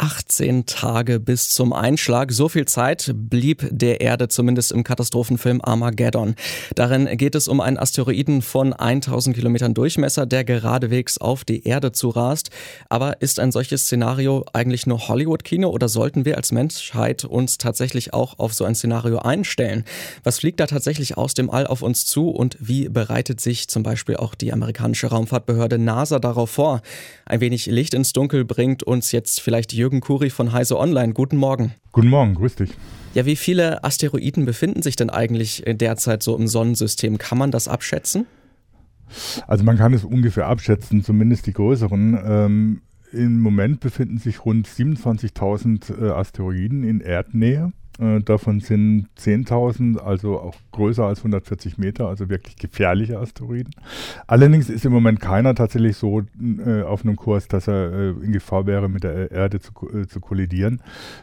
18 Tage bis zum Einschlag. So viel Zeit blieb der Erde zumindest im Katastrophenfilm Armageddon. Darin geht es um einen Asteroiden von 1000 Kilometern Durchmesser, der geradewegs auf die Erde zurast. Aber ist ein solches Szenario eigentlich nur Hollywood-Kino oder sollten wir als Menschheit uns tatsächlich auch auf so ein Szenario einstellen? Was fliegt da tatsächlich aus dem All auf uns zu und wie bereitet sich zum Beispiel auch die amerikanische Raumfahrtbehörde NASA darauf vor? Ein wenig Licht ins Dunkel bringt uns jetzt vielleicht Jürgen Jürgen Kuri von Heise Online. Guten Morgen. Guten Morgen, grüß dich. Ja, wie viele Asteroiden befinden sich denn eigentlich derzeit so im Sonnensystem? Kann man das abschätzen? Also man kann es ungefähr abschätzen, zumindest die größeren. Ähm, Im Moment befinden sich rund 27.000 äh, Asteroiden in Erdnähe. Äh, davon sind 10.000, also auch größer als 140 Meter, also wirklich gefährliche Asteroiden. Allerdings ist im Moment keiner tatsächlich so äh, auf einem Kurs, dass er äh, in Gefahr wäre, mit der Erde zu, äh, zu kollidieren.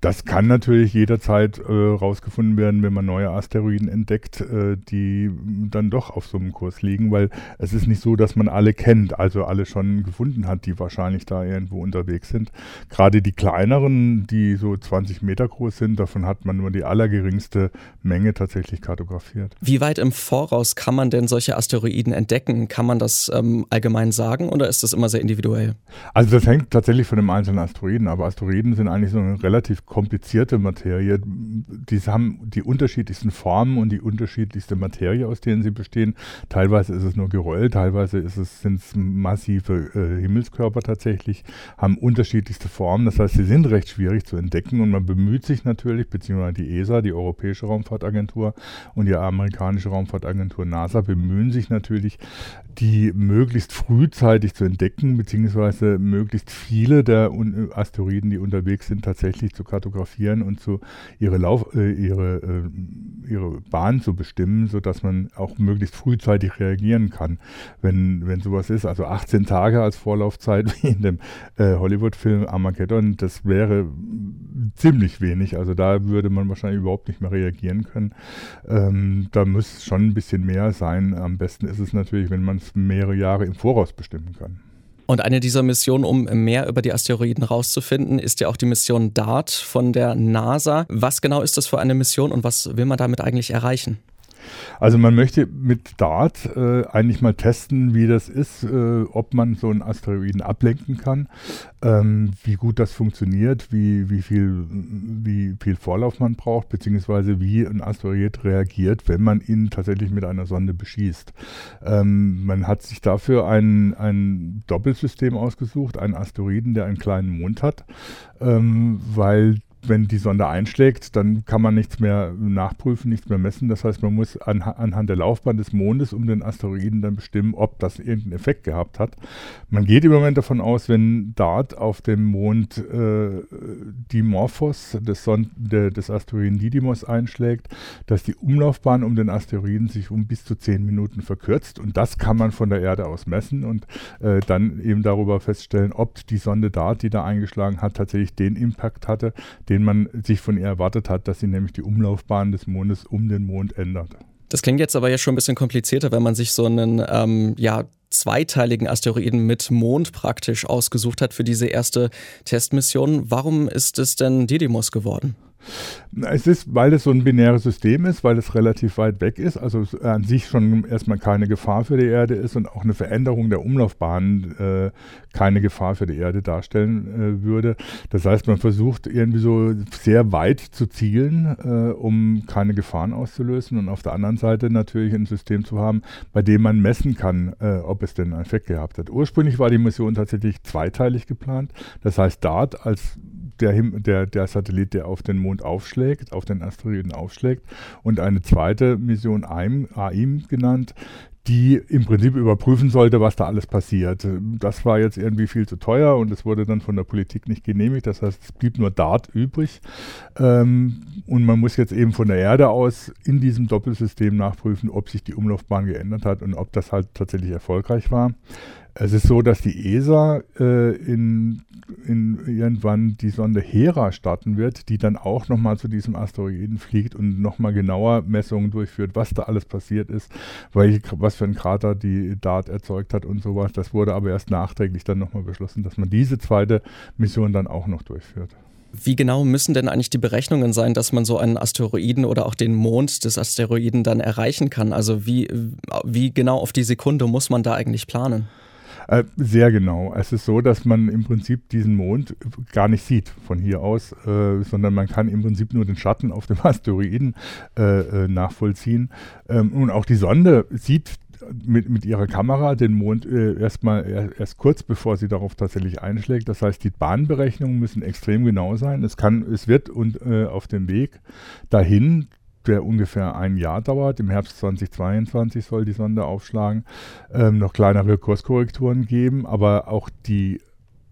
Das kann natürlich jederzeit äh, rausgefunden werden, wenn man neue Asteroiden entdeckt, die dann doch auf so einem Kurs liegen, weil es ist nicht so, dass man alle kennt, also alle schon gefunden hat, die wahrscheinlich da irgendwo unterwegs sind. Gerade die kleineren, die so 20 Meter groß sind, davon hat man nur die allergeringste Menge tatsächlich kartografiert. Wie weit im Voraus kann man denn solche Asteroiden entdecken? Kann man das ähm, allgemein sagen oder ist das immer sehr individuell? Also das hängt tatsächlich von dem einzelnen Asteroiden, aber Asteroiden sind eigentlich so eine relativ komplizierte Materie. Die haben die unterschiedlichsten Formen und die unterschiedlichste Materie, aus denen sie bestehen. Teilweise ist es nur Geröll, teilweise ist es, sind es massive äh, Himmelskörper tatsächlich, haben unterschiedlichste Formen. Das heißt, sie sind recht schwierig zu entdecken und man bemüht sich natürlich, beziehungsweise die ESA, die Europäische Raumfahrtagentur und die amerikanische Raumfahrtagentur NASA bemühen sich natürlich, die möglichst frühzeitig zu entdecken, beziehungsweise möglichst viele der Asteroiden, die unterwegs sind, tatsächlich zu kartografieren und zu ihre, Lauf, äh, ihre, äh, ihre Bahn zu bestimmen, sodass man auch möglichst frühzeitig reagieren kann, wenn, wenn sowas ist. Also 18 Tage als Vorlaufzeit, wie in dem äh, Hollywood-Film Armageddon, das wäre ziemlich wenig. Also da würde man wahrscheinlich überhaupt nicht mehr reagieren können. Ähm, da muss schon ein bisschen mehr sein. Am besten ist es natürlich, wenn man es mehrere Jahre im Voraus bestimmen kann. Und eine dieser Missionen, um mehr über die Asteroiden rauszufinden, ist ja auch die Mission DART von der NASA. Was genau ist das für eine Mission und was will man damit eigentlich erreichen? Also man möchte mit Dart äh, eigentlich mal testen, wie das ist, äh, ob man so einen Asteroiden ablenken kann, ähm, wie gut das funktioniert, wie, wie, viel, wie viel Vorlauf man braucht, beziehungsweise wie ein Asteroid reagiert, wenn man ihn tatsächlich mit einer Sonde beschießt. Ähm, man hat sich dafür ein, ein Doppelsystem ausgesucht, einen Asteroiden, der einen kleinen Mond hat, ähm, weil wenn die Sonde einschlägt, dann kann man nichts mehr nachprüfen, nichts mehr messen. Das heißt, man muss an, anhand der Laufbahn des Mondes um den Asteroiden dann bestimmen, ob das irgendeinen Effekt gehabt hat. Man geht im Moment davon aus, wenn DART auf dem Mond äh, Dimorphos des, de, des Asteroiden Didymos einschlägt, dass die Umlaufbahn um den Asteroiden sich um bis zu zehn Minuten verkürzt. Und das kann man von der Erde aus messen und äh, dann eben darüber feststellen, ob die Sonde DART, die da eingeschlagen hat, tatsächlich den Impact hatte, den man sich von ihr erwartet hat, dass sie nämlich die Umlaufbahn des Mondes um den Mond ändert. Das klingt jetzt aber ja schon ein bisschen komplizierter, wenn man sich so einen ähm, ja, zweiteiligen Asteroiden mit Mond praktisch ausgesucht hat für diese erste Testmission. Warum ist es denn Didymos geworden? Es ist, weil es so ein binäres System ist, weil es relativ weit weg ist, also an sich schon erstmal keine Gefahr für die Erde ist und auch eine Veränderung der Umlaufbahn äh, keine Gefahr für die Erde darstellen äh, würde. Das heißt, man versucht irgendwie so sehr weit zu zielen, äh, um keine Gefahren auszulösen und auf der anderen Seite natürlich ein System zu haben, bei dem man messen kann, äh, ob es denn einen Effekt gehabt hat. Ursprünglich war die Mission tatsächlich zweiteilig geplant. Das heißt, DART als der, der, der Satellit, der auf den Mond aufschlägt, auf den Asteroiden aufschlägt. Und eine zweite Mission AIM, AIM genannt, die im Prinzip überprüfen sollte, was da alles passiert. Das war jetzt irgendwie viel zu teuer und es wurde dann von der Politik nicht genehmigt. Das heißt, es blieb nur DART übrig. Ähm, und man muss jetzt eben von der Erde aus in diesem Doppelsystem nachprüfen, ob sich die Umlaufbahn geändert hat und ob das halt tatsächlich erfolgreich war. Es ist so, dass die ESA äh, in, in irgendwann die Sonde Hera starten wird, die dann auch nochmal zu diesem Asteroiden fliegt und nochmal genauer Messungen durchführt, was da alles passiert ist, welche, was für ein Krater die DART erzeugt hat und sowas. Das wurde aber erst nachträglich dann nochmal beschlossen, dass man diese zweite Mission dann auch noch durchführt. Wie genau müssen denn eigentlich die Berechnungen sein, dass man so einen Asteroiden oder auch den Mond des Asteroiden dann erreichen kann? Also wie, wie genau auf die Sekunde muss man da eigentlich planen? Äh, sehr genau. Es ist so, dass man im Prinzip diesen Mond gar nicht sieht von hier aus, äh, sondern man kann im Prinzip nur den Schatten auf dem Asteroiden äh, äh nachvollziehen. Ähm, und auch die Sonde sieht mit, mit ihrer Kamera den Mond äh, erstmal erst kurz bevor sie darauf tatsächlich einschlägt. Das heißt, die Bahnberechnungen müssen extrem genau sein. Es kann, es wird und äh, auf dem Weg dahin der ungefähr ein Jahr dauert. Im Herbst 2022 soll die Sonde aufschlagen, ähm, noch kleinere Kurskorrekturen geben, aber auch die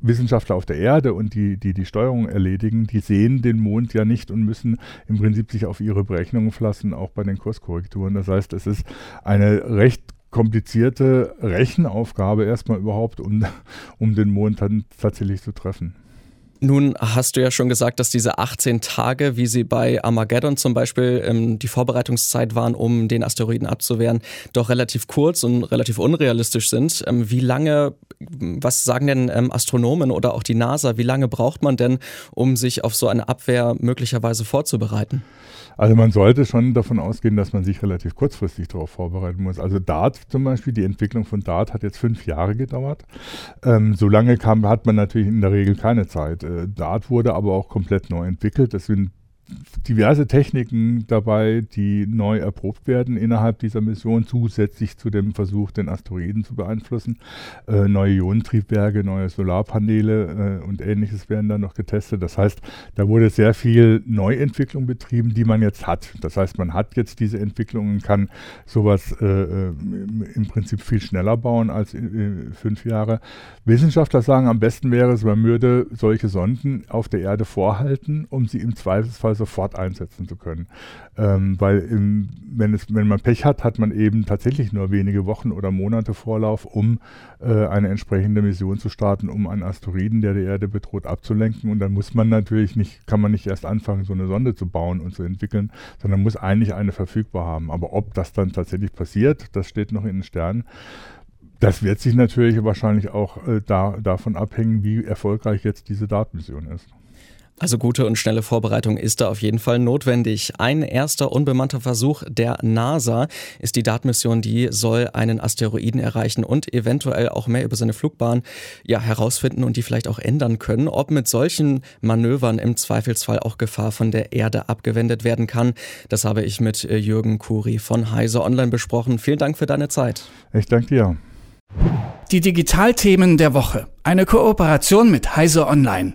Wissenschaftler auf der Erde und die, die die Steuerung erledigen, die sehen den Mond ja nicht und müssen im Prinzip sich auf ihre Berechnungen verlassen, auch bei den Kurskorrekturen. Das heißt, es ist eine recht komplizierte Rechenaufgabe erstmal überhaupt, um, um den Mond dann tatsächlich zu treffen. Nun hast du ja schon gesagt, dass diese 18 Tage, wie sie bei Armageddon zum Beispiel ähm, die Vorbereitungszeit waren, um den Asteroiden abzuwehren, doch relativ kurz und relativ unrealistisch sind. Ähm, wie lange, was sagen denn ähm, Astronomen oder auch die NASA, wie lange braucht man denn, um sich auf so eine Abwehr möglicherweise vorzubereiten? Also man sollte schon davon ausgehen, dass man sich relativ kurzfristig darauf vorbereiten muss. Also Dart zum Beispiel, die Entwicklung von Dart hat jetzt fünf Jahre gedauert. Ähm, so lange kam, hat man natürlich in der Regel keine Zeit. Äh, Dart wurde aber auch komplett neu entwickelt. Das sind diverse Techniken dabei, die neu erprobt werden innerhalb dieser Mission, zusätzlich zu dem Versuch, den Asteroiden zu beeinflussen. Äh, neue Ionentriebwerke, neue Solarpaneele äh, und ähnliches werden da noch getestet. Das heißt, da wurde sehr viel Neuentwicklung betrieben, die man jetzt hat. Das heißt, man hat jetzt diese Entwicklung und kann sowas äh, äh im Prinzip viel schneller bauen als fünf Jahre. Wissenschaftler sagen, am besten wäre es, man würde solche Sonden auf der Erde vorhalten, um sie im Zweifelsfall sofort einsetzen zu können. Ähm, weil im, wenn, es, wenn man Pech hat, hat man eben tatsächlich nur wenige Wochen oder Monate Vorlauf, um äh, eine entsprechende Mission zu starten, um einen Asteroiden, der die Erde bedroht, abzulenken. Und dann muss man natürlich nicht, kann man nicht erst anfangen, so eine Sonde zu bauen und zu entwickeln, sondern muss eigentlich eine verfügbar haben. Aber ob das dann tatsächlich passiert, das steht noch in den Sternen. Das wird sich natürlich wahrscheinlich auch äh, da, davon abhängen, wie erfolgreich jetzt diese Datenmission ist. Also gute und schnelle Vorbereitung ist da auf jeden Fall notwendig. Ein erster unbemannter Versuch der NASA ist die DART-Mission, die soll einen Asteroiden erreichen und eventuell auch mehr über seine Flugbahn ja, herausfinden und die vielleicht auch ändern können. Ob mit solchen Manövern im Zweifelsfall auch Gefahr von der Erde abgewendet werden kann, das habe ich mit äh, Jürgen Kuri von Heise Online besprochen. Vielen Dank für deine Zeit. Ich danke dir. Die Digitalthemen der Woche. Eine Kooperation mit Heise Online.